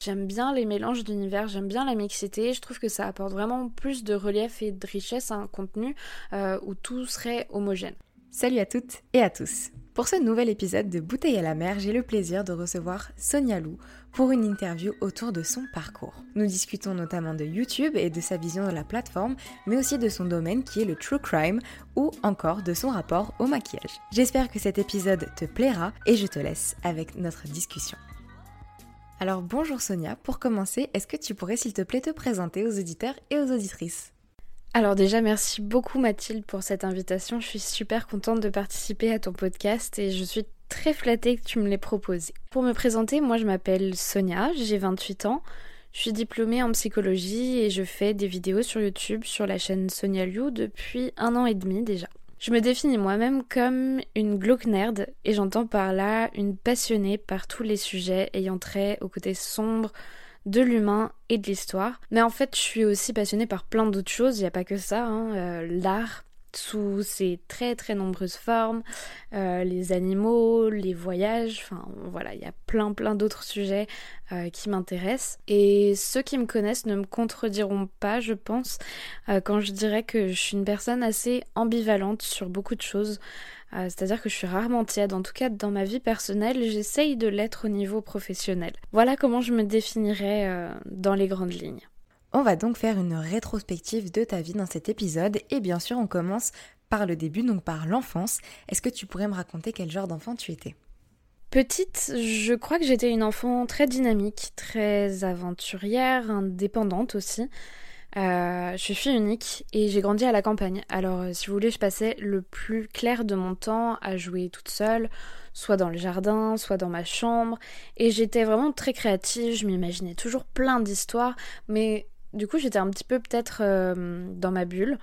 J'aime bien les mélanges d'univers, j'aime bien la mixité, je trouve que ça apporte vraiment plus de relief et de richesse à un contenu euh, où tout serait homogène. Salut à toutes et à tous. Pour ce nouvel épisode de Bouteille à la mer, j'ai le plaisir de recevoir Sonia Lou pour une interview autour de son parcours. Nous discutons notamment de YouTube et de sa vision de la plateforme, mais aussi de son domaine qui est le true crime ou encore de son rapport au maquillage. J'espère que cet épisode te plaira et je te laisse avec notre discussion. Alors bonjour Sonia, pour commencer, est-ce que tu pourrais s'il te plaît te présenter aux auditeurs et aux auditrices? Alors déjà merci beaucoup Mathilde pour cette invitation, je suis super contente de participer à ton podcast et je suis très flattée que tu me l'aies proposé. Pour me présenter, moi je m'appelle Sonia, j'ai 28 ans, je suis diplômée en psychologie et je fais des vidéos sur YouTube sur la chaîne Sonia Liu depuis un an et demi déjà. Je me définis moi-même comme une glauque nerd et j'entends par là une passionnée par tous les sujets ayant trait au côté sombre de l'humain et de l'histoire. Mais en fait, je suis aussi passionnée par plein d'autres choses, il n'y a pas que ça, hein. euh, l'art sous ses très très nombreuses formes, euh, les animaux, les voyages, enfin voilà, il y a plein plein d'autres sujets euh, qui m'intéressent. Et ceux qui me connaissent ne me contrediront pas, je pense, euh, quand je dirais que je suis une personne assez ambivalente sur beaucoup de choses. C'est-à-dire que je suis rarement tiède, en tout cas dans ma vie personnelle, j'essaye de l'être au niveau professionnel. Voilà comment je me définirais dans les grandes lignes. On va donc faire une rétrospective de ta vie dans cet épisode et bien sûr on commence par le début, donc par l'enfance. Est-ce que tu pourrais me raconter quel genre d'enfant tu étais? Petite, je crois que j'étais une enfant très dynamique, très aventurière, indépendante aussi. Euh, je suis unique et j'ai grandi à la campagne. Alors, euh, si vous voulez, je passais le plus clair de mon temps à jouer toute seule, soit dans le jardin, soit dans ma chambre. Et j'étais vraiment très créative, je m'imaginais toujours plein d'histoires, mais du coup, j'étais un petit peu peut-être euh, dans ma bulle.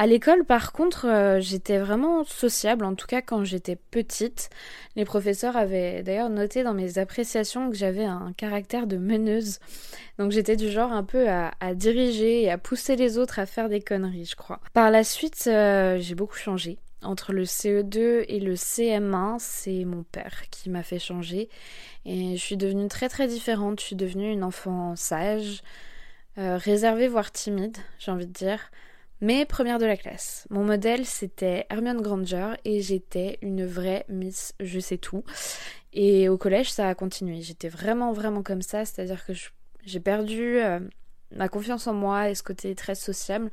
À l'école, par contre, euh, j'étais vraiment sociable, en tout cas quand j'étais petite. Les professeurs avaient d'ailleurs noté dans mes appréciations que j'avais un caractère de meneuse. Donc j'étais du genre un peu à, diriger et à pousser les autres à faire des conneries, je crois. Par la suite, euh, j'ai beaucoup changé. Entre le CE2 et le CM1, c'est mon père qui m'a fait changer. Et je suis devenue très très différente. Je suis devenue une enfant sage, euh, réservée voire timide, j'ai envie de dire, mais première de la classe. Mon modèle c'était Hermione Granger et j'étais une vraie Miss Je sais tout. Et au collège ça a continué. J'étais vraiment vraiment comme ça, c'est-à-dire que j'ai perdu euh, ma confiance en moi et ce côté très sociable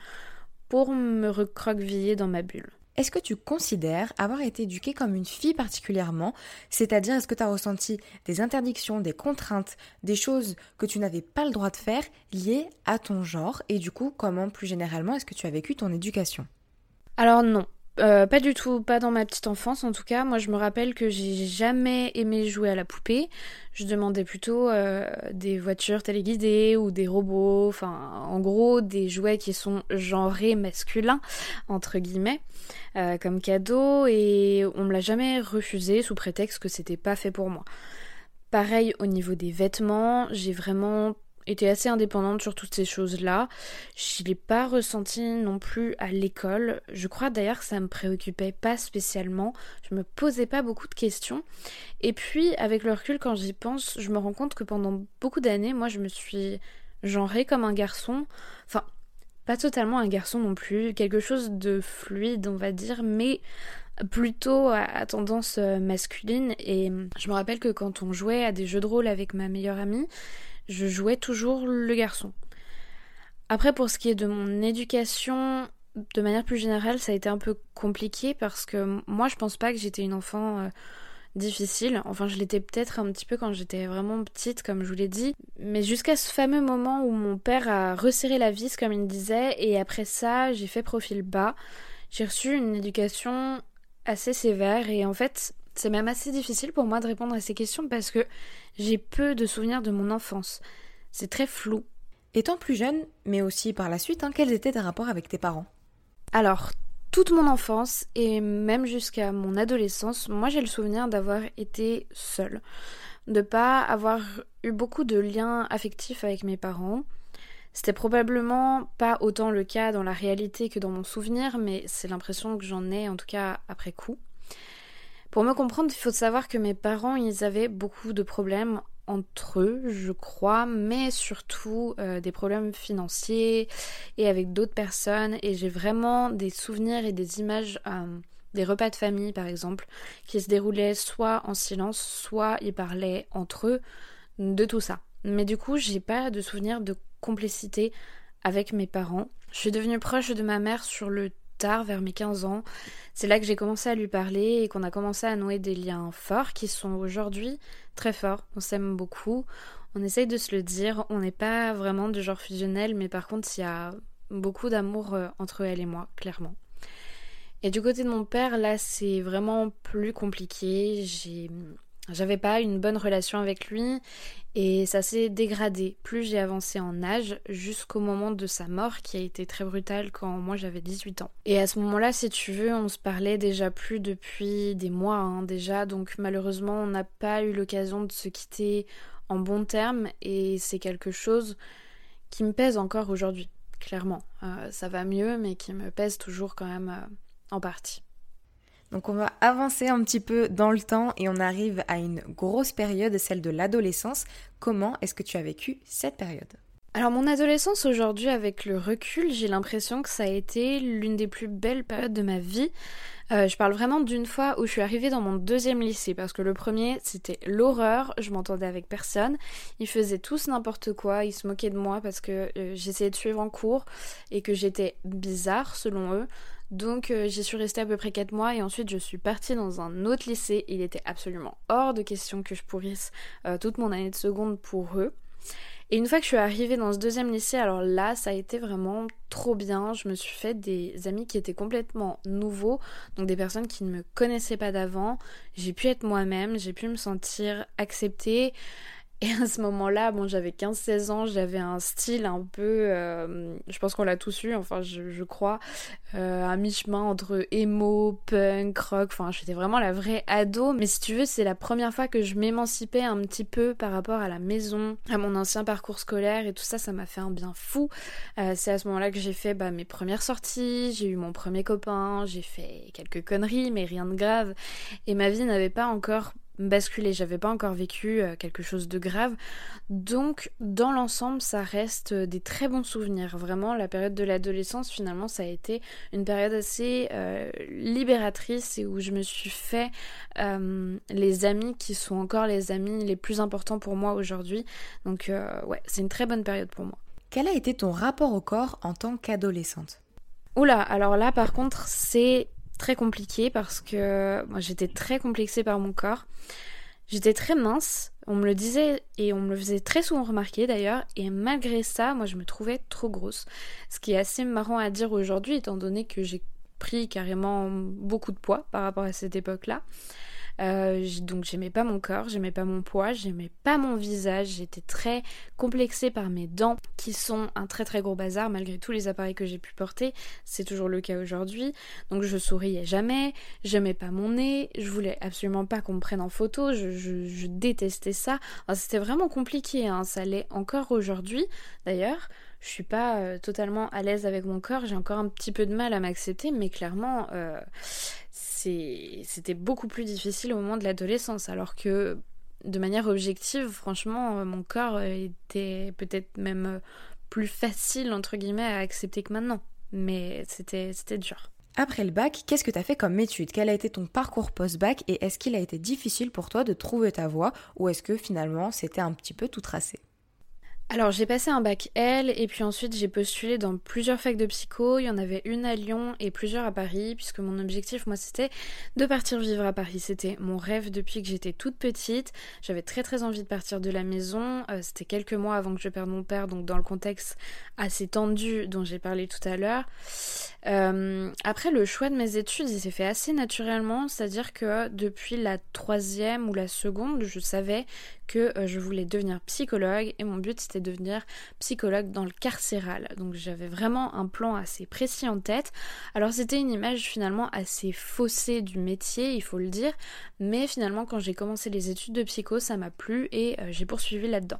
pour me recroqueviller dans ma bulle. Est-ce que tu considères avoir été éduquée comme une fille particulièrement? C'est-à-dire, est-ce que tu as ressenti des interdictions, des contraintes, des choses que tu n'avais pas le droit de faire liées à ton genre? Et du coup, comment plus généralement est-ce que tu as vécu ton éducation? Alors non, euh, pas du tout, pas dans ma petite enfance en tout cas. Moi je me rappelle que j'ai jamais aimé jouer à la poupée. Je demandais plutôt euh, des voitures téléguidées ou des robots, enfin en gros des jouets qui sont genrés masculins entre guillemets euh, comme cadeau et on me l'a jamais refusé sous prétexte que c'était pas fait pour moi. Pareil au niveau des vêtements, j'ai vraiment était assez indépendante sur toutes ces choses-là. Je ne l'ai pas ressenti non plus à l'école. Je crois d'ailleurs que ça me préoccupait pas spécialement. Je me posais pas beaucoup de questions. Et puis, avec le recul, quand j'y pense, je me rends compte que pendant beaucoup d'années, moi, je me suis genrée comme un garçon. Enfin, pas totalement un garçon non plus. Quelque chose de fluide, on va dire, mais plutôt à, tendance euh, masculine. Et je me rappelle que quand on jouait à des jeux de rôle avec ma meilleure amie, je jouais toujours le garçon. Après, pour ce qui est de mon éducation, de manière plus générale, ça a été un peu compliqué parce que moi, je pense pas que j'étais une enfant euh, difficile. Enfin, je l'étais peut-être un petit peu quand j'étais vraiment petite, comme je vous l'ai dit. Mais jusqu'à ce fameux moment où mon père a resserré la vis, comme il disait, et après ça, j'ai fait profil bas. J'ai reçu une éducation assez sévère et en fait, c'est même assez difficile pour moi de répondre à ces questions parce que j'ai peu de souvenirs de mon enfance. C'est très flou. Étant plus jeune, mais aussi par la suite, hein, quels étaient tes rapports avec tes parents? Alors, toute mon enfance et même jusqu'à mon adolescence, moi j'ai le souvenir d'avoir été seule, de pas avoir eu beaucoup de liens affectifs avec mes parents. C'était probablement pas autant le cas dans la réalité que dans mon souvenir, mais c'est l'impression que j'en ai en tout cas après coup. Pour me comprendre, il faut savoir que mes parents, ils avaient beaucoup de problèmes entre eux, je crois, mais surtout euh, des problèmes financiers et avec d'autres personnes. Et j'ai vraiment des souvenirs et des images euh, des repas de famille, par exemple, qui se déroulaient soit en silence, soit ils parlaient entre eux de tout ça. Mais du coup, j'ai pas de souvenirs de complicité avec mes parents. Je suis devenue proche de ma mère sur le tard, vers mes 15 ans. C'est là que j'ai commencé à lui parler et qu'on a commencé à nouer des liens forts qui sont aujourd'hui très forts. On s'aime beaucoup, on essaye de se le dire. On n'est pas vraiment du genre fusionnel, mais par contre, il y a beaucoup d'amour euh, entre elle et moi, clairement. Et du côté de mon père, là, c'est vraiment plus compliqué. J'ai j'avais pas une bonne relation avec lui et ça s'est dégradé plus j'ai avancé en âge jusqu'au moment de sa mort qui a été très brutale quand moi j'avais 18 ans. Et à ce moment-là, si tu veux, on se parlait déjà plus depuis des mois hein, déjà, donc malheureusement on n'a pas eu l'occasion de se quitter en bons termes et c'est quelque chose qui me pèse encore aujourd'hui, clairement. Euh, ça va mieux mais qui me pèse toujours quand même euh, en partie. Donc on va avancer un petit peu dans le temps et on arrive à une grosse période, celle de l'adolescence. Comment est-ce que tu as vécu cette période? Alors mon adolescence aujourd'hui avec le recul, j'ai l'impression que ça a été l'une des plus belles périodes de ma vie. Euh, je parle vraiment d'une fois où je suis arrivée dans mon deuxième lycée parce que le premier c'était l'horreur, je m'entendais avec personne, ils faisaient tous n'importe quoi, ils se moquaient de moi parce que euh, j'essayais de suivre en cours et que j'étais bizarre selon eux. Donc euh, j'y suis restée à peu près 4 mois et ensuite je suis partie dans un autre lycée. Il était absolument hors de question que je pourrisse euh, toute mon année de seconde pour eux. Et une fois que je suis arrivée dans ce deuxième lycée, alors là, ça a été vraiment trop bien. Je me suis fait des amis qui étaient complètement nouveaux, donc des personnes qui ne me connaissaient pas d'avant. J'ai pu être moi-même, j'ai pu me sentir acceptée. Et à ce moment-là, bon, j'avais 15-16 ans, j'avais un style un peu, euh, je pense qu'on l'a tous eu, enfin, je, crois, euh, un mi-chemin entre emo, punk, rock, enfin, j'étais vraiment la vraie ado. Mais si tu veux, c'est la première fois que je m'émancipais un petit peu par rapport à la maison, à mon ancien parcours scolaire et tout ça, ça m'a fait un bien fou. Euh, c'est à ce moment-là que j'ai fait bah, mes premières sorties, j'ai eu mon premier copain, j'ai fait quelques conneries, mais rien de grave. Et ma vie n'avait pas encore basculer, j'avais pas encore vécu euh, quelque chose de grave. Donc dans l'ensemble, ça reste euh, des très bons souvenirs. Vraiment, la période de l'adolescence, finalement, ça a été une période assez euh, libératrice et où je me suis fait les amis qui sont encore les amis les plus importants pour moi aujourd'hui. Donc ouais, c'est une très bonne période pour moi. Quel a été ton rapport au corps en tant qu'adolescente? Oula, alors là par contre c'est très compliqué parce que moi j'étais très complexée par mon corps. J'étais très mince, on me le disait et on me le faisait très souvent remarquer d'ailleurs, et malgré ça, moi je me trouvais trop grosse. Ce qui est assez marrant à dire aujourd'hui étant donné que j'ai pris carrément beaucoup de poids par rapport à cette époque-là. Euh, donc j'aimais pas mon corps, j'aimais pas mon poids, j'aimais pas mon visage, j'étais très complexée par mes dents qui sont un très très gros bazar malgré tous les appareils que j'ai pu porter, c'est toujours le cas aujourd'hui. Donc je souriais jamais, j'aimais pas mon nez, je voulais absolument pas qu'on me prenne en photo, je, détestais ça. C'était vraiment compliqué, hein. ça l'est encore aujourd'hui d'ailleurs je suis pas euh, totalement à l'aise avec mon corps, j'ai encore un petit peu de mal à m'accepter, mais clairement, euh, c'était beaucoup plus difficile au moment de l'adolescence, alors que de manière objective, franchement, euh, mon corps était peut-être même plus facile, entre guillemets, à accepter que maintenant. Mais c'était dur. Après le bac, qu'est-ce que tu as fait comme étude? Quel a été ton parcours post-bac et est-ce qu'il a été difficile pour toi de trouver ta voie ou est-ce que finalement c'était un petit peu tout tracé? Alors j'ai passé un bac L et puis ensuite j'ai postulé dans plusieurs facs de psycho. Il y en avait une à Lyon et plusieurs à Paris puisque mon objectif moi c'était de partir vivre à Paris. C'était mon rêve depuis que j'étais toute petite. J'avais très très envie de partir de la maison. Euh, c'était quelques mois avant que je perde mon père donc dans le contexte assez tendu dont j'ai parlé tout à l'heure. Euh, après le choix de mes études il s'est fait assez naturellement, c'est-à-dire que depuis la troisième ou la seconde je savais que euh, je voulais devenir psychologue et mon but c'était de devenir psychologue dans le carcéral. Donc j'avais vraiment un plan assez précis en tête. Alors c'était une image finalement assez faussée du métier, il faut le dire, mais finalement quand j'ai commencé les études de psycho, ça m'a plu et euh, j'ai poursuivi là-dedans.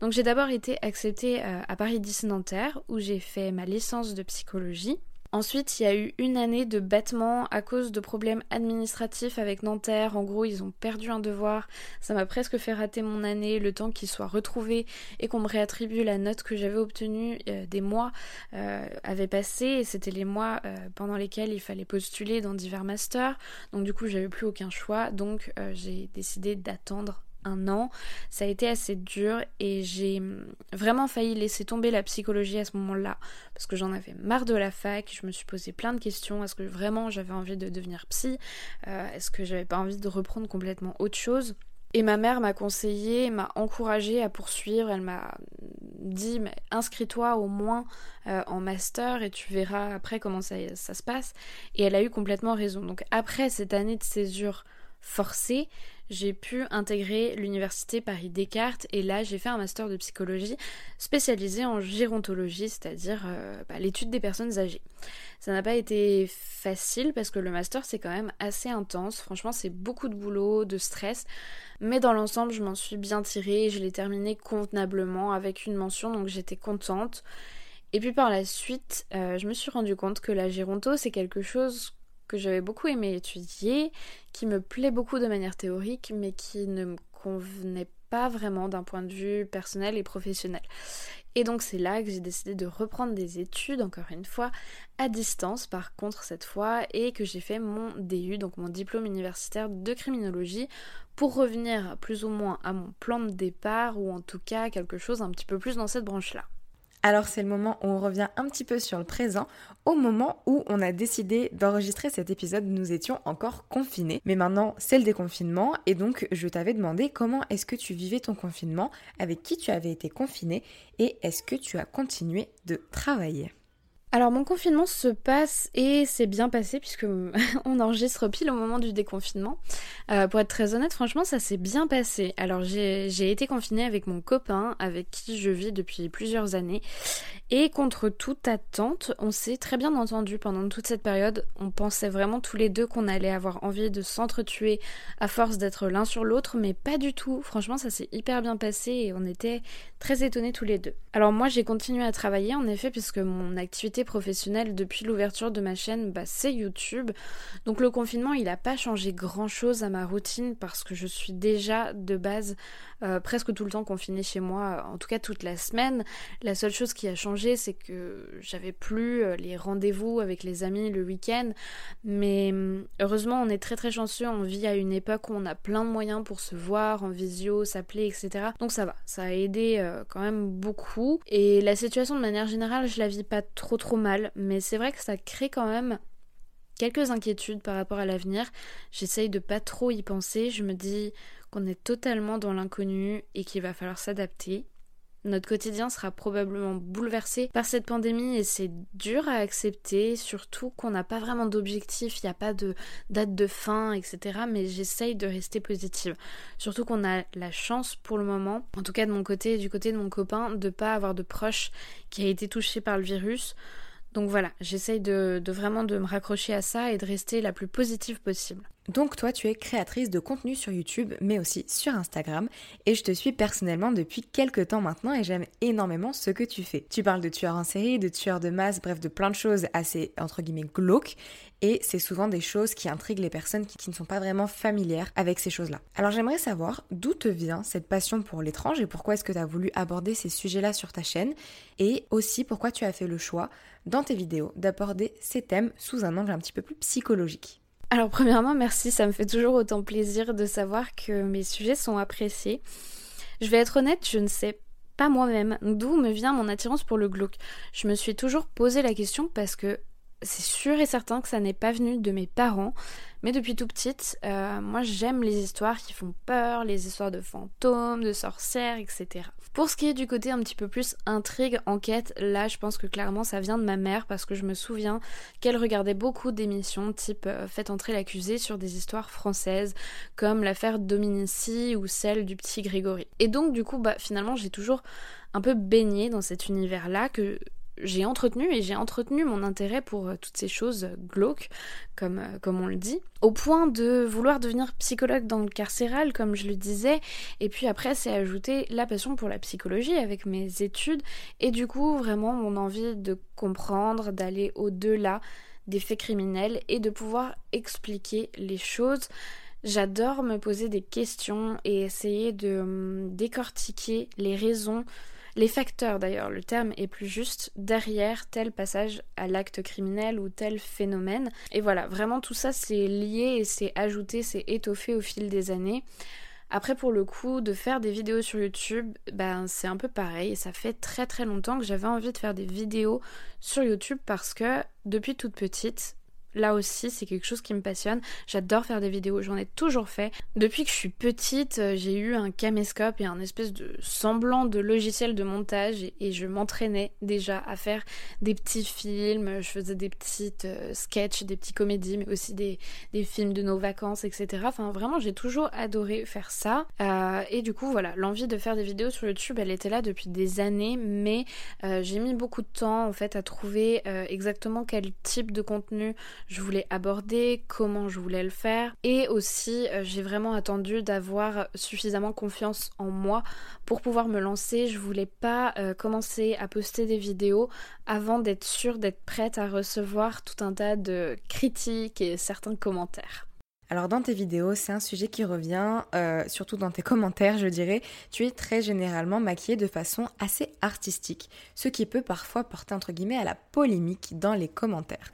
Donc j'ai d'abord été acceptée euh, à Paris 10 Nanterre où j'ai fait ma licence de psychologie. Ensuite, il y a eu une année de battement à cause de problèmes administratifs avec Nanterre. En gros, ils ont perdu un devoir. Ça m'a presque fait rater mon année, le temps qu'il soit retrouvé et qu'on me réattribue la note que j'avais obtenue euh, des mois euh, avait passé. Et c'était les mois euh, pendant lesquels il fallait postuler dans divers masters. Donc du coup, j'avais plus aucun choix. Donc j'ai décidé d'attendre un an. Ça a été assez dur et j'ai vraiment failli laisser tomber la psychologie à ce moment-là parce que j'en avais marre de la fac. Je me suis posé plein de questions. Est-ce que vraiment j'avais envie de devenir psy? Euh, Est-ce que j'avais pas envie de reprendre complètement autre chose? Et ma mère m'a conseillé, m'a encouragé à poursuivre. Elle m'a dit inscris-toi au moins euh, en master et tu verras après comment ça, ça, se passe. Et elle a eu complètement raison. Donc après cette année de césure forcée, j'ai pu intégrer l'université Paris Descartes et là j'ai fait un master de psychologie spécialisé en gérontologie, c'est-à-dire euh, bah, l'étude des personnes âgées. Ça n'a pas été facile parce que le master c'est quand même assez intense, franchement c'est beaucoup de boulot, de stress, mais dans l'ensemble je m'en suis bien tirée et je l'ai terminé convenablement avec une mention donc j'étais contente. Et puis par la suite, euh, je me suis rendu compte que la géronto c'est quelque chose que j'avais beaucoup aimé étudier, qui me plaît beaucoup de manière théorique, mais qui ne me convenait pas vraiment d'un point de vue personnel et professionnel. Et donc c'est là que j'ai décidé de reprendre des études, encore une fois, à distance par contre cette fois, et que j'ai fait mon DU, donc mon diplôme universitaire de criminologie, pour revenir plus ou moins à mon plan de départ, ou en tout cas quelque chose un petit peu plus dans cette branche-là. Alors c'est le moment où on revient un petit peu sur le présent. Au moment où on a décidé d'enregistrer cet épisode, nous étions encore confinés. Mais maintenant, c'est le déconfinement et donc je t'avais demandé comment est-ce que tu vivais ton confinement, avec qui tu avais été confiné et est-ce que tu as continué de travailler? Alors mon confinement se passe et c'est bien passé puisque on enregistre pile au moment du déconfinement. Euh, pour être très honnête, franchement ça s'est bien passé. Alors j'ai été confinée avec mon copain avec qui je vis depuis plusieurs années et contre toute attente, on s'est très bien entendu pendant toute cette période. On pensait vraiment tous les deux qu'on allait avoir envie de s'entretuer à force d'être l'un sur l'autre, mais pas du tout. Franchement ça s'est hyper bien passé et on était très étonnés tous les deux. Alors moi j'ai continué à travailler en effet puisque mon activité professionnelle depuis l'ouverture de ma chaîne, bah, c'est YouTube. Donc le confinement, il n'a pas changé grand-chose à ma routine parce que je suis déjà de base euh, presque tout le temps confinée chez moi, en tout cas toute la semaine. La seule chose qui a changé, c'est que j'avais plus euh, les rendez-vous avec les amis le week-end. Mais hum, heureusement, on est très très chanceux. On vit à une époque où on a plein de moyens pour se voir en visio, s'appeler, etc. Donc ça va, ça a aidé euh, quand même beaucoup. Et la situation de manière générale, je la vis pas trop trop mal, mais c'est vrai que ça crée quand même quelques inquiétudes par rapport à l'avenir. J'essaye de pas trop y penser. Je me dis qu'on est totalement dans l'inconnu et qu'il va falloir s'adapter. Notre quotidien sera probablement bouleversé par cette pandémie et c'est dur à accepter, surtout qu'on n'a pas vraiment d'objectif, il n'y a pas de date de fin, etc. Mais j'essaye de rester positive. Surtout qu'on a la chance pour le moment, en tout cas de mon côté et du côté de mon copain, de pas avoir de proche qui a été touché par le virus. Donc voilà, j'essaye de, vraiment de me raccrocher à ça et de rester la plus positive possible. Donc toi, tu es créatrice de contenu sur YouTube, mais aussi sur Instagram, et je te suis personnellement depuis quelques temps maintenant et j'aime énormément ce que tu fais. Tu parles de tueurs en série, de tueurs de masse, bref, de plein de choses assez, entre guillemets, glauques, et c'est souvent des choses qui intriguent les personnes qui, ne sont pas vraiment familières avec ces choses-là. Alors j'aimerais savoir d'où te vient cette passion pour l'étrange et pourquoi est-ce que tu as voulu aborder ces sujets-là sur ta chaîne, et aussi pourquoi tu as fait le choix dans tes vidéos d'aborder ces thèmes sous un angle un petit peu plus psychologique? Alors premièrement, merci, ça me fait toujours autant plaisir de savoir que mes sujets sont appréciés. Je vais être honnête, je ne sais pas moi-même d'où me vient mon attirance pour le glauque. Je me suis toujours posé la question parce que c'est sûr et certain que ça n'est pas venu de mes parents, mais depuis tout petite, euh, moi j'aime les histoires qui font peur, les histoires de fantômes, de sorcières, etc. Pour ce qui est du côté un petit peu plus intrigue, enquête, là je pense que clairement ça vient de ma mère parce que je me souviens qu'elle regardait beaucoup d'émissions type euh, Faites entrer l'accusé sur des histoires françaises comme l'affaire Dominici ou celle du petit Grégory. Et donc du coup bah finalement j'ai toujours un peu baigné dans cet univers-là que j'ai entretenu et j'ai entretenu mon intérêt pour euh, toutes ces choses glauques, comme, euh, comme on le dit, au point de vouloir devenir psychologue dans le carcéral, comme je le disais, et puis après c'est ajouté la passion pour la psychologie avec mes études, et du coup vraiment mon envie de comprendre, d'aller au-delà des faits criminels et de pouvoir expliquer les choses. J'adore me poser des questions et essayer de hum, décortiquer les raisons les facteurs d'ailleurs, le terme est plus juste, derrière tel passage à l'acte criminel ou tel phénomène. Et voilà, vraiment tout ça c'est lié et c'est ajouté, c'est étoffé au fil des années. Après, pour le coup, de faire des vidéos sur YouTube, ben c'est un peu pareil. Ça fait très très longtemps que j'avais envie de faire des vidéos sur YouTube parce que depuis toute petite, Là aussi, c'est quelque chose qui me passionne. J'adore faire des vidéos, j'en ai toujours fait. Depuis que je suis petite, euh, j'ai eu un caméscope et un espèce de semblant de logiciel de montage et, je m'entraînais déjà à faire des petits films. Je faisais des petites euh, sketchs, des petits comédies, mais aussi des, films de nos vacances, etc. Enfin, vraiment, j'ai toujours adoré faire ça. Euh, et du coup, voilà, l'envie de faire des vidéos sur YouTube, elle était là depuis des années, mais j'ai mis beaucoup de temps en fait à trouver exactement quel type de contenu je voulais aborder, comment je voulais le faire. Et aussi, euh, j'ai vraiment attendu d'avoir suffisamment confiance en moi pour pouvoir me lancer. Je voulais pas euh, commencer à poster des vidéos avant d'être sûre d'être prête à recevoir tout un tas de critiques et certains commentaires. Alors dans tes vidéos, c'est un sujet qui revient, euh, surtout dans tes commentaires, je dirais, tu es très généralement maquillée de façon assez artistique, ce qui peut parfois porter entre guillemets à la polémique dans les commentaires.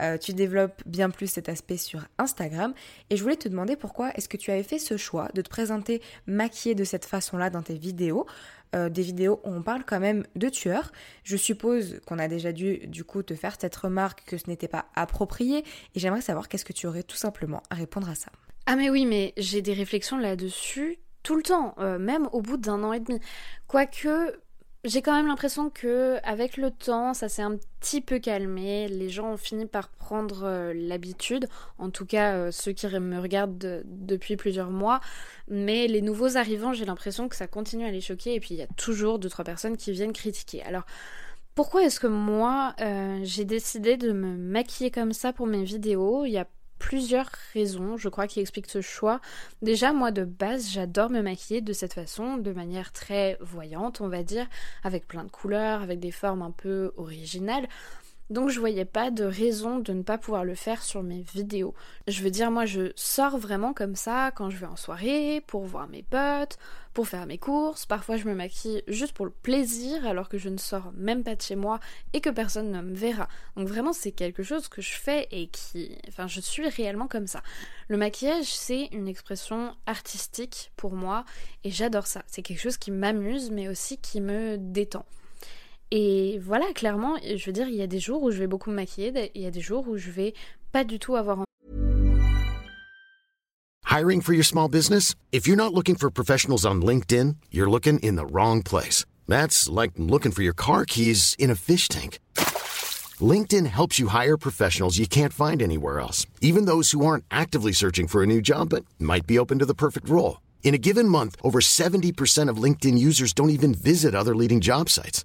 Euh, tu développes bien plus cet aspect sur Instagram. Et je voulais te demander pourquoi est-ce que tu avais fait ce choix de te présenter maquillée de cette façon-là dans tes vidéos. Euh, des vidéos où on parle quand même de tueurs. Je suppose qu'on a déjà dû du coup te faire cette remarque que ce n'était pas approprié et j'aimerais savoir qu'est-ce que tu aurais tout simplement à répondre à ça. Ah mais oui, mais j'ai des réflexions là-dessus tout le temps, euh, même au bout d'un an et demi. Quoique, j'ai quand même l'impression que avec le temps, ça s'est un petit peu calmé. Les gens ont fini par prendre euh, l'habitude, en tout cas euh, ceux qui me regardent depuis plusieurs mois. Mais les nouveaux arrivants, j'ai l'impression que ça continue à les choquer. Et puis il y a toujours deux trois personnes qui viennent critiquer. Alors pourquoi est-ce que moi euh, j'ai décidé de me maquiller comme ça pour mes vidéos? Plusieurs raisons, je crois, qui expliquent ce choix. Déjà, moi de base, j'adore me maquiller de cette façon, de manière très voyante, on va dire, avec plein de couleurs, avec des formes un peu originales. Donc je voyais pas de raison de ne pas pouvoir le faire sur mes vidéos. Je veux dire, moi je sors vraiment comme ça quand je vais en soirée, pour voir mes potes, pour faire mes courses. Parfois je me maquille juste pour le plaisir alors que je ne sors même pas de chez moi et que personne ne me verra. Donc vraiment c'est quelque chose que je fais et qui... Enfin je suis réellement comme ça. Le maquillage c'est une expression artistique pour moi et j'adore ça. C'est quelque chose qui m'amuse mais aussi qui me détend. Et voilà, clairement, je veux dire, il y a des jours où je vais beaucoup me maquiller, il y a des jours où je vais pas du tout avoir Hiring for your small business? If you're not looking for professionals on LinkedIn, you're looking in the wrong place. That's like looking for your car keys in a fish tank. LinkedIn helps you hire professionals you can't find anywhere else, even those who aren't actively searching for a new job but might be open to the perfect role. In a given month, over 70% of LinkedIn users don't even visit other leading job sites.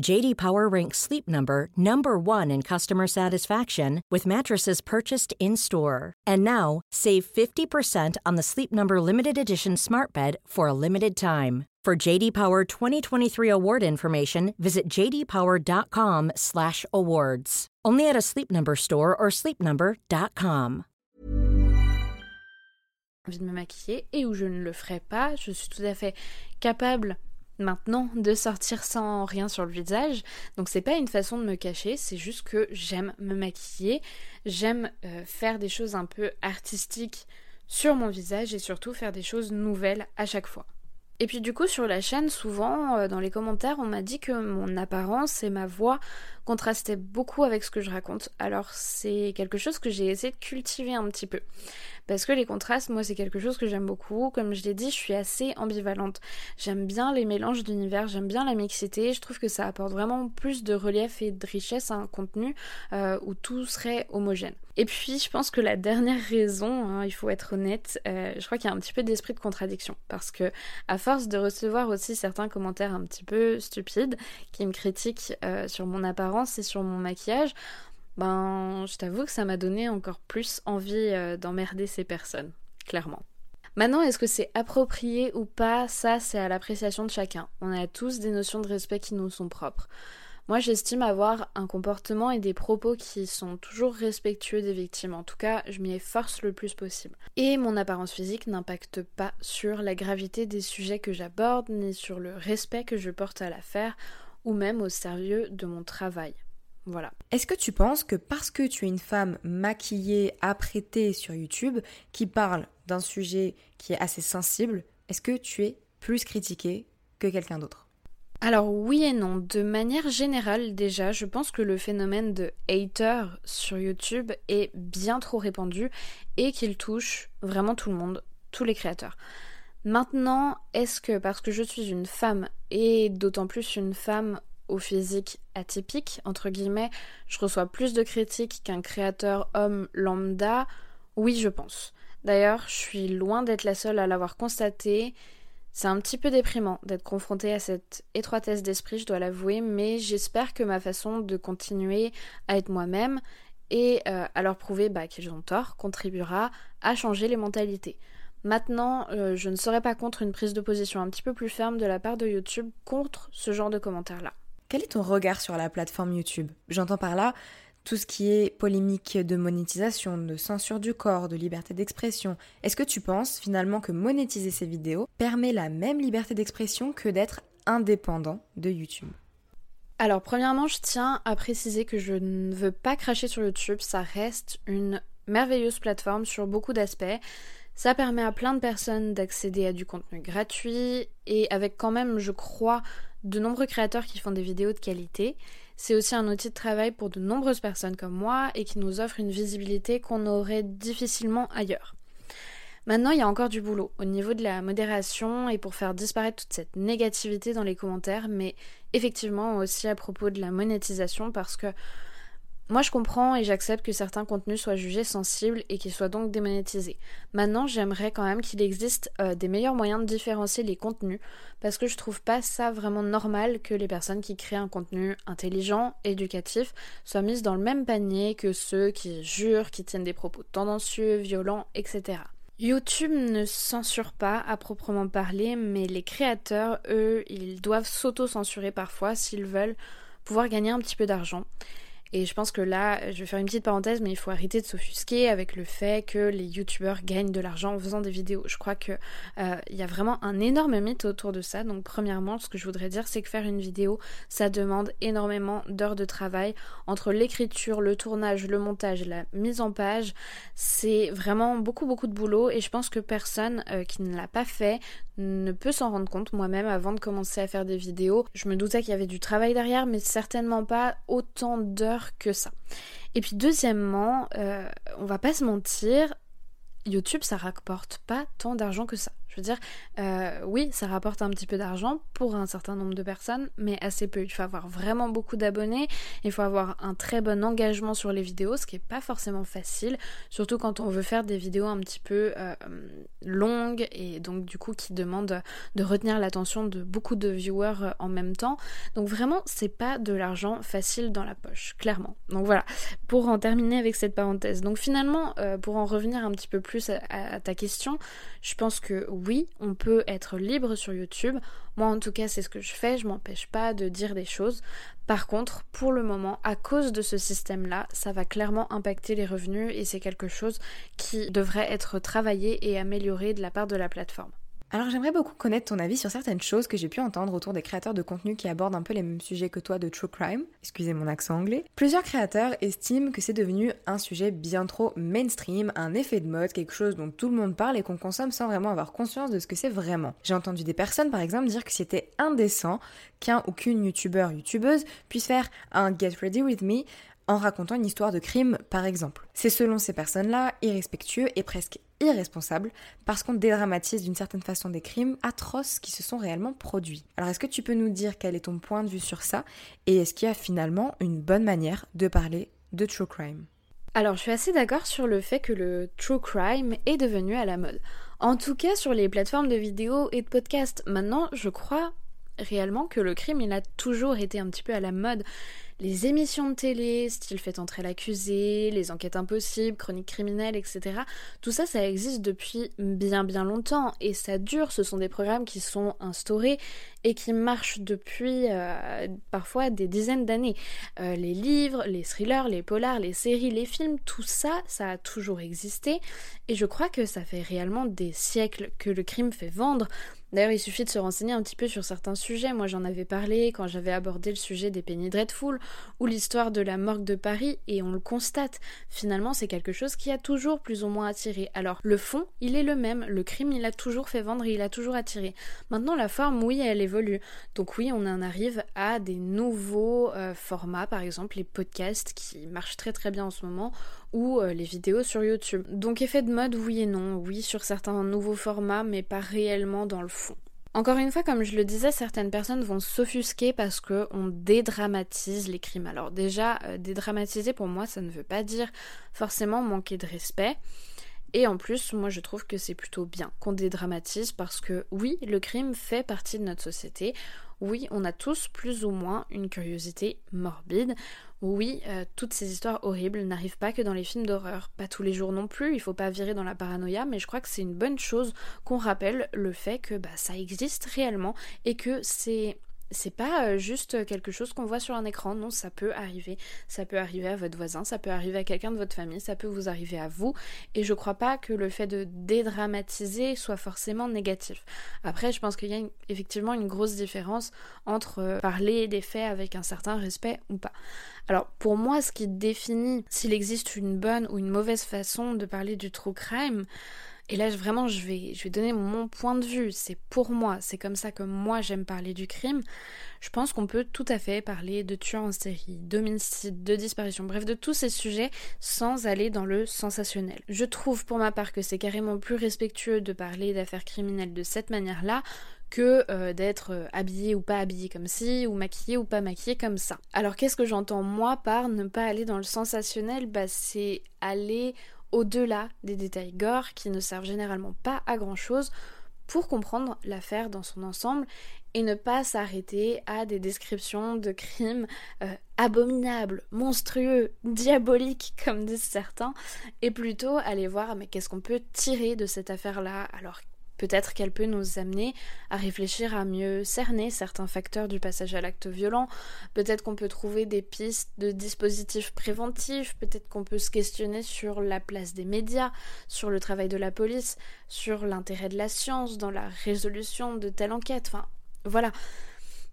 JD Power ranks Sleep Number number 1 in customer satisfaction with mattresses purchased in-store. And now, save 50% on the Sleep Number limited edition Smart Bed for a limited time. For JD Power 2023 award information, visit jdpower.com/awards. Only at a Sleep Number store or sleepnumber.com. envie de me maquiller et où je ne le ferai pas. Je suis tout à fait capable maintenant de sortir sans rien sur le visage. Donc c'est pas une façon de me cacher, c'est juste que j'aime me maquiller, j'aime euh, faire des choses un peu artistiques sur mon visage et surtout faire des choses nouvelles à chaque fois. Et puis du coup sur la chaîne, souvent euh, dans les commentaires, on m'a dit que mon apparence et ma voix contrastaient beaucoup avec ce que je raconte. Alors c'est quelque chose que j'ai essayé de cultiver un petit peu. Parce que les contrastes, moi c'est quelque chose que j'aime beaucoup. Comme je l'ai dit, je suis assez ambivalente. J'aime bien les mélanges d'univers, j'aime bien la mixité. Je trouve que ça apporte vraiment plus de relief et de richesse à un contenu euh, où tout serait homogène. Et puis je pense que la dernière raison, hein, il faut être honnête, euh, je crois qu'il y a un petit peu d'esprit de contradiction. Parce que à force de recevoir aussi certains commentaires un petit peu stupides qui me critiquent euh, sur mon apparence et sur mon maquillage, ben je t'avoue que ça m'a donné encore plus envie euh, d'emmerder ces personnes, clairement. Maintenant, est-ce que c'est approprié ou pas? Ça, c'est à l'appréciation de chacun. On a tous des notions de respect qui nous sont propres. Moi, j'estime avoir un comportement et des propos qui sont toujours respectueux des victimes. En tout cas, je m'y efforce le plus possible. Et mon apparence physique n'impacte pas sur la gravité des sujets que j'aborde, ni sur le respect que je porte à l'affaire, ou même au sérieux de mon travail. Voilà. Est-ce que tu penses que parce que tu es une femme maquillée, apprêtée sur YouTube, qui parle d'un sujet qui est assez sensible, est-ce que tu es plus critiquée que quelqu'un d'autre? Alors oui et non. De manière générale déjà, je pense que le phénomène de hater sur YouTube est bien trop répandu et qu'il touche vraiment tout le monde, tous les créateurs. Maintenant, est-ce que parce que je suis une femme et d'autant plus une femme au physique atypique, entre guillemets, je reçois plus de critiques qu'un créateur homme lambda? Oui, je pense. D'ailleurs, je suis loin d'être la seule à l'avoir constaté. C'est un petit peu déprimant d'être confrontée à cette étroitesse d'esprit, je dois l'avouer, mais j'espère que ma façon de continuer à être moi-même et euh, à leur prouver bah, qu'ils ont tort contribuera à changer les mentalités. Maintenant, euh, je ne serai pas contre une prise de position un petit peu plus ferme de la part de YouTube contre ce genre de commentaires-là. Quel est ton regard sur la plateforme YouTube? J'entends par là tout ce qui est polémique de monétisation, de censure du corps, de liberté d'expression. Est-ce que tu penses finalement que monétiser ces vidéos permet la même liberté d'expression que d'être indépendant de YouTube? Alors premièrement, je tiens à préciser que je ne veux pas cracher sur YouTube, ça reste une merveilleuse plateforme sur beaucoup d'aspects. Ça permet à plein de personnes d'accéder à du contenu gratuit et avec quand même, je crois, de nombreux créateurs qui font des vidéos de qualité. C'est aussi un outil de travail pour de nombreuses personnes comme moi et qui nous offre une visibilité qu'on aurait difficilement ailleurs. Maintenant, il y a encore du boulot au niveau de la modération et pour faire disparaître toute cette négativité dans les commentaires, mais effectivement aussi à propos de la monétisation parce que Moi, je comprends et j'accepte que certains contenus soient jugés sensibles et qu'ils soient donc démonétisés. Maintenant, j'aimerais quand même qu'il existe euh, des meilleurs moyens de différencier les contenus parce que je trouve pas ça vraiment normal que les personnes qui créent un contenu intelligent, éducatif, soient mises dans le même panier que ceux qui jurent, qui tiennent des propos tendancieux, violents, etc. YouTube ne censure pas à proprement parler, mais les créateurs, eux, ils doivent s'auto-censurer parfois s'ils veulent pouvoir gagner un petit peu d'argent. Et je pense que là, je vais faire une petite parenthèse, mais il faut arrêter de s'offusquer avec le fait que les youtubeurs gagnent de l'argent en faisant des vidéos. Je crois que euh, il y a vraiment un énorme mythe autour de ça. Donc premièrement, ce que je voudrais dire, c'est que faire une vidéo, ça demande énormément d'heures de travail entre l'écriture, le tournage, le montage, la mise en page. C'est vraiment beaucoup beaucoup de boulot et je pense que personne euh, qui ne l'a pas fait ne peut s'en rendre compte. Moi-même, avant de commencer à faire des vidéos, je me doutais qu'il y avait du travail derrière, mais certainement pas autant d'heures que ça. Et puis deuxièmement, euh, on va pas se mentir, YouTube ça rapporte pas tant d'argent que ça. Je veux dire, euh, oui, ça rapporte un petit peu d'argent pour un certain nombre de personnes, mais assez peu. Il faut avoir vraiment beaucoup d'abonnés, il faut avoir un très bon engagement sur les vidéos, ce qui n'est pas forcément facile, surtout quand on veut faire des vidéos un petit peu euh, longues et donc du coup qui demandent de retenir l'attention de beaucoup de viewers euh, en même temps. Donc vraiment, c'est pas de l'argent facile dans la poche, clairement. Donc voilà, pour en terminer avec cette parenthèse. Donc finalement, pour en revenir un petit peu plus à ta question, je pense que oui, on peut être libre sur YouTube. Moi en tout cas c'est ce que je fais, je m'empêche pas de dire des choses. Par contre, pour le moment, à cause de ce système-là, ça va clairement impacter les revenus et c'est quelque chose qui devrait être travaillé et amélioré de la part de la plateforme. Alors j'aimerais beaucoup connaître ton avis sur certaines choses que j'ai pu entendre autour des créateurs de contenu qui abordent un peu les mêmes sujets que toi de True Crime. Excusez mon accent anglais. Plusieurs créateurs estiment que c'est devenu un sujet bien trop mainstream, un effet de mode, quelque chose dont tout le monde parle et qu'on consomme sans vraiment avoir conscience de ce que c'est vraiment. J'ai entendu des personnes par exemple dire que c'était indécent qu'un ou qu'une youtubeur youtubeuse puisse faire un Get Ready With Me en racontant une histoire de crime par exemple. C'est selon ces personnes-là irrespectueux et presque irresponsable parce qu'on dédramatise d'une certaine façon des crimes atroces qui se sont réellement produits. Alors est-ce que tu peux nous dire quel est ton point de vue sur ça et est-ce qu'il y a finalement une bonne manière de parler de true crime? Alors, je suis assez d'accord sur le fait que le true crime est devenu à la mode. En tout cas, sur les plateformes de vidéos et de podcasts. Maintenant, je crois réellement que le crime, il a toujours été un petit peu à la mode les émissions de télé, style Fait entrer l'accusé, les enquêtes impossibles, chroniques criminelles, etc. Tout ça, ça existe depuis bien bien longtemps et ça dure. Ce sont des programmes qui sont instaurés et qui marchent depuis euh, parfois des dizaines d'années. Euh, les livres, les thrillers, les polars, les séries, les films, tout ça, ça a toujours existé et je crois que ça fait réellement des siècles que le crime fait vendre. D'ailleurs, il suffit de se renseigner un petit peu sur certains sujets. Moi, j'en avais parlé quand j'avais abordé le sujet des Penny Dreadful ou l'histoire de la morgue de Paris, et on le constate. Finalement, c'est quelque chose qui a toujours plus ou moins attiré. Alors, le fond, il est le même. Le crime, il a toujours fait vendre et il a toujours attiré. Maintenant, la forme, oui, elle évolue. Donc oui, on en arrive à des nouveaux euh, formats, par exemple les podcasts qui marchent très très bien en ce moment, euh, les vidéos sur YouTube. Donc effet de mode, oui et non. Oui, sur certains nouveaux formats, mais pas réellement dans le fond. Encore une fois, comme je le disais, certaines personnes vont s'offusquer parce qu'on dédramatise les crimes. Alors déjà, euh, dédramatiser pour moi, ça ne veut pas dire forcément manquer de respect. Et en plus, moi je trouve que c'est plutôt bien qu'on dédramatise parce que oui, le crime fait partie de notre société. Oui, on a tous plus ou moins une curiosité morbide. Oui, euh, toutes ces histoires horribles n'arrivent pas que dans les films d'horreur. Pas tous les jours non plus, il faut pas virer dans la paranoïa, mais je crois que c'est une bonne chose qu'on rappelle le fait que bah, ça existe réellement et que c'est c'est pas euh, juste quelque chose qu'on voit sur un écran, non, ça peut arriver. Ça peut arriver à votre voisin, ça peut arriver à quelqu'un de votre famille, ça peut vous arriver à vous. Et je crois pas que le fait de dédramatiser soit forcément négatif. Après, je pense qu'il y a effectivement une grosse différence entre euh, parler des faits avec un certain respect ou pas. Alors, pour moi, ce qui définit s'il existe une bonne ou une mauvaise façon de parler du true crime, et là, vraiment, je vais, je vais donner mon point de vue. C'est pour moi, c'est comme ça que moi j'aime parler du crime. Je pense qu'on peut tout à fait parler de tueurs en série, d'homicide, de disparition, bref, de tous ces sujets sans aller dans le sensationnel. Je trouve pour ma part que c'est carrément plus respectueux de parler d'affaires criminelles de cette manière-là que euh, d'être euh, habillé ou pas habillé comme ci, ou maquillé ou pas maquillé comme ça. Alors qu'est-ce que j'entends moi par ne pas aller dans le sensationnel? Bah c'est aller au-delà des détails gore qui ne servent généralement pas à grand chose pour comprendre l'affaire dans son ensemble et ne pas s'arrêter à des descriptions de crimes euh, abominables, monstrueux, diaboliques comme disent certains, et plutôt aller voir mais qu'est-ce qu'on peut tirer de cette affaire-là? Alors Peut-être qu'elle peut nous amener à réfléchir à mieux cerner certains facteurs du passage à l'acte violent, peut-être qu'on peut trouver des pistes de dispositifs préventifs, peut-être qu'on peut se questionner sur la place des médias, sur le travail de la police, sur l'intérêt de la science dans la résolution de telle enquête, enfin voilà.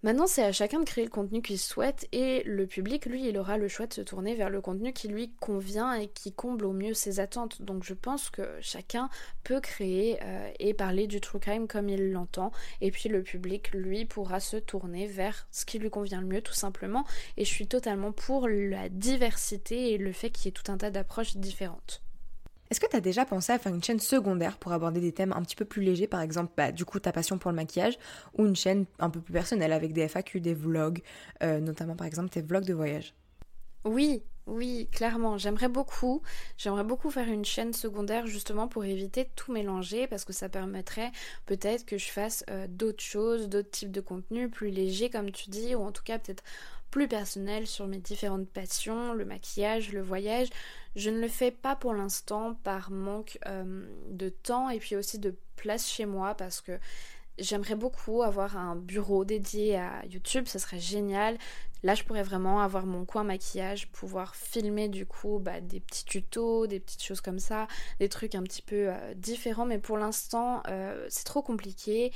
Maintenant, c'est à chacun de créer le contenu qu'il souhaite et le public, lui, il aura le choix de se tourner vers le contenu qui lui convient et qui comble au mieux ses attentes. Donc je pense que chacun peut créer euh, et parler du true crime comme il l'entend et puis le public, lui, pourra se tourner vers ce qui lui convient le mieux tout simplement. Et je suis totalement pour la diversité et le fait qu'il y ait tout un tas d'approches différentes. Est-ce que tu as déjà pensé à faire une chaîne secondaire pour aborder des thèmes un petit peu plus légers, par exemple, bah, du coup, ta passion pour le maquillage, ou une chaîne un peu plus personnelle avec des FAQ, des vlogs, euh, notamment par exemple tes vlogs de voyage? Oui, oui, clairement, j'aimerais beaucoup. J'aimerais beaucoup faire une chaîne secondaire justement pour éviter tout mélanger parce que ça permettrait peut-être que je fasse euh, d'autres choses, d'autres types de contenus plus légers comme tu dis, ou en tout cas peut-être plus personnel sur mes différentes passions, le maquillage, le voyage. Je ne le fais pas pour l'instant par manque euh, de temps et puis aussi de place chez moi parce que j'aimerais beaucoup avoir un bureau dédié à YouTube, ce serait génial. Là, je pourrais vraiment avoir mon coin maquillage, pouvoir filmer du coup bah, des petits tutos, des petites choses comme ça, des trucs un petit peu euh, différents. Mais pour l'instant, euh, c'est trop compliqué.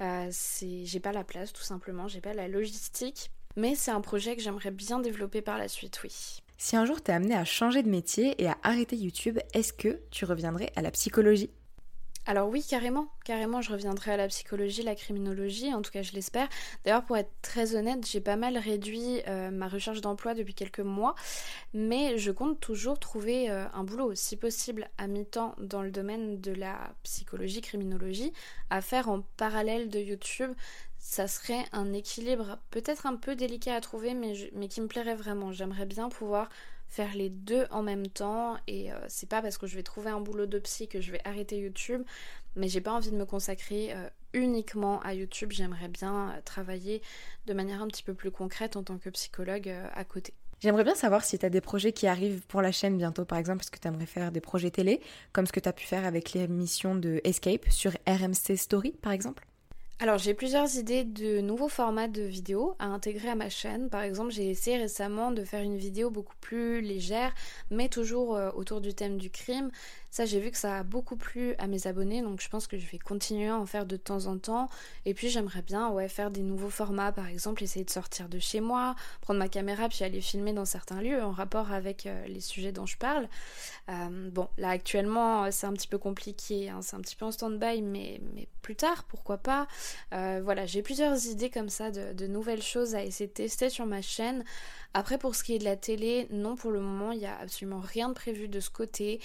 j'ai pas la place, tout simplement. J'ai pas la logistique. Mais c'est un projet que j'aimerais bien développer par la suite, oui. Si un jour t'es amené à changer de métier et à arrêter YouTube, est-ce que tu reviendrais à la psychologie? Alors oui, carrément, carrément, je reviendrai à la psychologie, la criminologie, en tout cas je l'espère. D'ailleurs, pour être très honnête, j'ai pas mal réduit euh, ma recherche d'emploi depuis quelques mois, mais je compte toujours trouver euh, un boulot, si possible, à mi-temps dans le domaine de la psychologie, criminologie, à faire en parallèle de YouTube ça serait un équilibre peut-être un peu délicat à trouver, mais, mais qui me plairait vraiment. J'aimerais bien pouvoir faire les deux en même temps et euh, c'est pas parce que je vais trouver un boulot de psy que je vais arrêter YouTube, mais j'ai pas envie de me consacrer euh, uniquement à YouTube. J'aimerais bien euh, travailler de manière un petit peu plus concrète en tant que psychologue à côté. J'aimerais bien savoir si tu as des projets qui arrivent pour la chaîne bientôt, par exemple, est-ce que tu aimerais faire des projets télé, comme ce que tu as pu faire avec l'émission de Escape sur RMC Story, par exemple alors j'ai plusieurs idées de nouveaux formats de vidéos à intégrer à ma chaîne. Par exemple, j'ai essayé récemment de faire une vidéo beaucoup plus légère, mais toujours euh, autour du thème du crime. Ça, j'ai vu que ça a beaucoup plu à mes abonnés, donc je pense que je vais continuer à en faire de temps en temps. Et puis j'aimerais bien ouais, faire des nouveaux formats, par exemple, essayer de sortir de chez moi, prendre ma caméra puis aller filmer dans certains lieux en rapport avec euh, les sujets dont je parle. Euh, bon, là actuellement, c'est un petit peu compliqué, hein, c'est un petit peu en stand-by, mais, mais plus tard, pourquoi pas. Euh, voilà, j'ai plusieurs idées comme ça de, de nouvelles choses à essayer de tester sur ma chaîne. Après, pour ce qui est de la télé, non, pour le moment, il n'y a absolument rien de prévu de ce côté.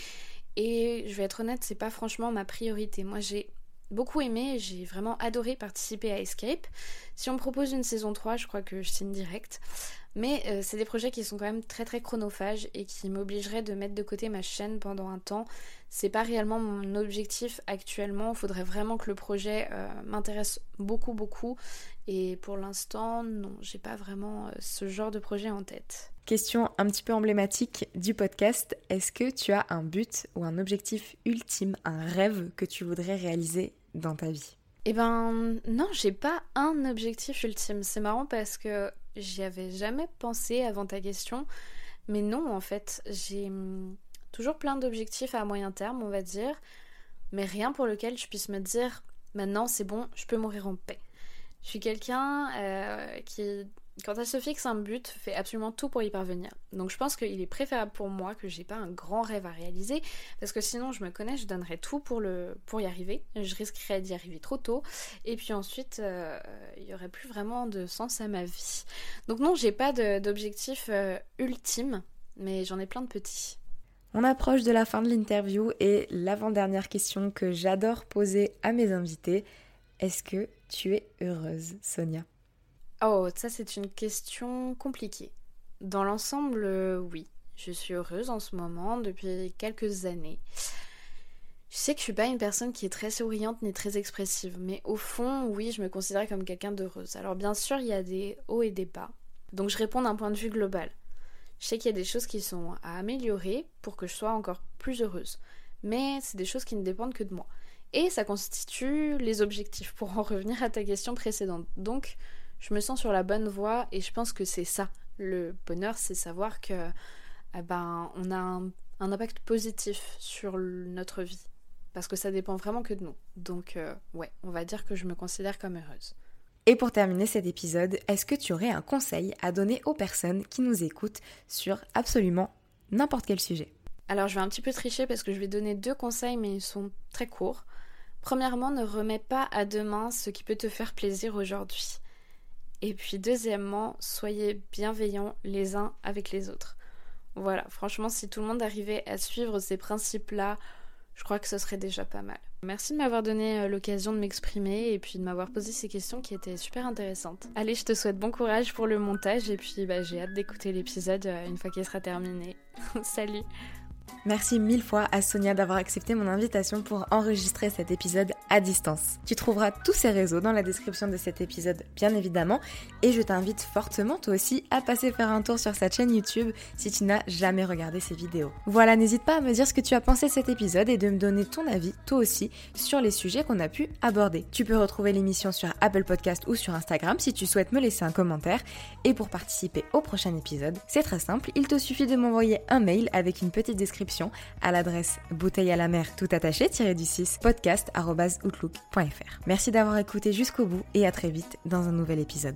Et je vais être honnête, c'est pas franchement ma priorité. Moi, j'ai beaucoup aimé, j'ai vraiment adoré participer à Escape. Si on me propose une saison 3, je crois que je signe direct. Mais euh, c'est des projets qui sont quand même très très chronophages et qui m'obligeraient de mettre de côté ma chaîne pendant un temps. C'est pas réellement mon objectif actuellement. Il faudrait vraiment que le projet euh, m'intéresse beaucoup beaucoup. Et pour l'instant, non, j'ai pas vraiment euh, ce genre de projet en tête. Question un petit peu emblématique du podcast, est-ce que tu as un but ou un objectif ultime, un rêve que tu voudrais réaliser dans ta vie? Eh ben non, j'ai pas un objectif ultime. C'est marrant parce que j'y avais jamais pensé avant ta question. Mais non, en fait, j'ai hum, toujours plein d'objectifs à moyen terme, on va dire, mais rien pour lequel je puisse me dire maintenant c'est bon, je peux mourir en paix. Je suis quelqu'un euh, qui quand elle se fixe un but, fait absolument tout pour y parvenir. Donc je pense qu'il est préférable pour moi que j'ai pas un grand rêve à réaliser, parce que sinon je me connais, je donnerais tout pour, y arriver. Je risquerais d'y arriver trop tôt, et puis ensuite euh, il y aurait plus vraiment de sens à ma vie. Donc non, j'ai pas d'objectif euh, ultime, mais j'en ai plein de petits. On approche de la fin de l'interview et l'avant-dernière question que j'adore poser à mes invités, est-ce que tu es heureuse, Sonia? Oh, ça c'est une question compliquée. Dans l'ensemble, euh, oui. Je suis heureuse en ce moment depuis quelques années. Je sais que je suis pas une personne qui est très souriante ni très expressive, mais au fond, oui, je me considère comme quelqu'un d'heureuse. Alors bien sûr, il y a des hauts et des bas. Donc je réponds d'un point de vue global. Je sais qu'il y a des choses qui sont à améliorer pour que je sois encore plus heureuse. Mais c'est des choses qui ne dépendent que de moi. Et ça constitue les objectifs, pour en revenir à ta question précédente. Donc, je me sens sur la bonne voie et je pense que c'est ça. Le bonheur, c'est savoir que eh ben, on a un, impact positif sur notre vie. Parce que ça dépend vraiment que de nous. Donc, euh, ouais, on va dire que je me considère comme heureuse. Et pour terminer cet épisode, est-ce que tu aurais un conseil à donner aux personnes qui nous écoutent sur absolument n'importe quel sujet? Alors je vais un petit peu tricher parce que je vais donner deux conseils mais ils sont très courts. Premièrement, ne remets pas à demain ce qui peut te faire plaisir aujourd'hui. Et puis deuxièmement, soyez bienveillants les uns avec les autres. Voilà, franchement, si tout le monde arrivait à suivre ces principes-là, je crois que ce serait déjà pas mal. Merci de m'avoir donné euh, l'occasion de m'exprimer et puis de m'avoir posé ces questions qui étaient super intéressantes. Allez, je te souhaite bon courage pour le montage et puis bah, j'ai hâte d'écouter l'épisode euh, une fois qu'il sera terminé. Salut Merci mille fois à Sonia d'avoir accepté mon invitation pour enregistrer cet épisode à distance. Tu trouveras tous ces réseaux dans la description de cet épisode, bien évidemment, et je t'invite fortement toi aussi à passer faire un tour sur sa chaîne YouTube si tu n'as jamais regardé ses vidéos. Voilà, n'hésite pas à me dire ce que tu as pensé de cet épisode et de me donner ton avis, toi aussi, sur les sujets qu'on a pu aborder. Tu peux retrouver l'émission sur Apple Podcast ou sur Instagram si tu souhaites me laisser un commentaire. Et pour participer au prochain épisode, c'est très simple, il te suffit de m'envoyer un mail avec une petite description à l'adresse bouteille à la mer tout attaché du 6 podcast.outlook.fr. Merci d'avoir écouté jusqu'au bout et à très vite dans un nouvel épisode.